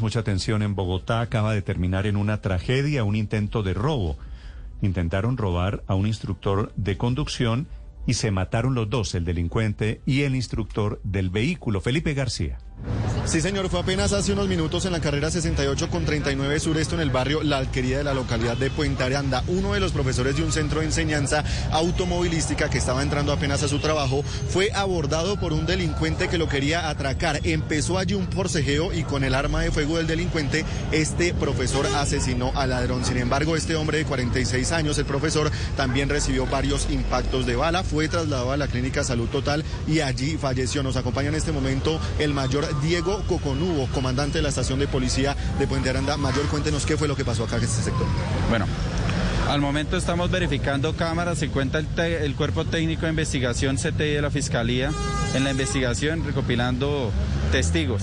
Mucha atención en Bogotá acaba de terminar en una tragedia, un intento de robo. Intentaron robar a un instructor de conducción y se mataron los dos, el delincuente y el instructor del vehículo, Felipe García. Sí, señor, fue apenas hace unos minutos en la carrera 68 con 39 sur, esto en el barrio La Alquería de la localidad de Puente Aranda. Uno de los profesores de un centro de enseñanza automovilística que estaba entrando apenas a su trabajo fue abordado por un delincuente que lo quería atracar. Empezó allí un forcejeo y con el arma de fuego del delincuente, este profesor asesinó al ladrón. Sin embargo, este hombre de 46 años, el profesor, también recibió varios impactos de bala, fue trasladado a la clínica Salud Total y allí falleció. Nos acompaña en este momento el mayor Diego Coconubo, comandante de la estación de policía de Puente Aranda. Mayor, cuéntenos qué fue lo que pasó acá en este sector. Bueno, al momento estamos verificando cámaras, se cuenta el, el, cuerpo técnico de investigación CTI de la Fiscalía en la investigación recopilando testigos.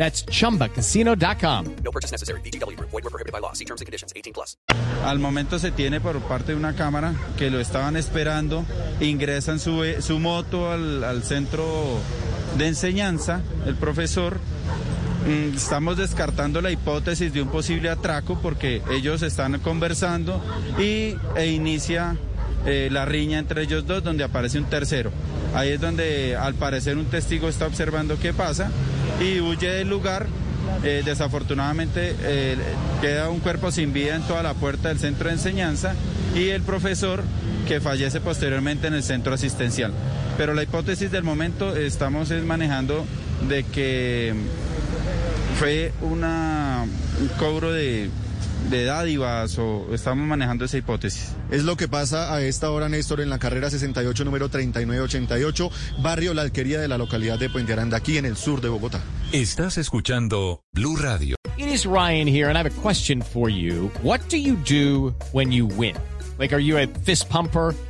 That's chumbacasino.com. No purchase necessary. BGW. Void were prohibited by law. See terms and conditions. 18 plus. Al momento se tiene por parte de una cámara que lo estaban esperando. Ingresan su, su moto al, al centro de enseñanza, el profesor. Estamos descartando la hipótesis de un posible atraco porque ellos están conversando y e inicia eh, la riña entre ellos dos donde aparece un tercero. Ahí es donde al parecer un testigo está observando qué pasa y huye del lugar. Eh, desafortunadamente eh, queda un cuerpo sin vida en toda la puerta del centro de enseñanza y el profesor que fallece posteriormente en el centro asistencial. Pero la hipótesis del momento estamos es manejando de que fue un cobro de, de dádivas o estamos manejando esa hipótesis. Es lo que pasa a esta hora, Néstor, en la carrera 68, número 3988, barrio La Alquería de la localidad de Puente Aranda, aquí en el sur de Bogotá. Estás escuchando Blue Radio. It is Ryan here, and I have a question for you. What do you do when you win? Like, are you a fist pumper?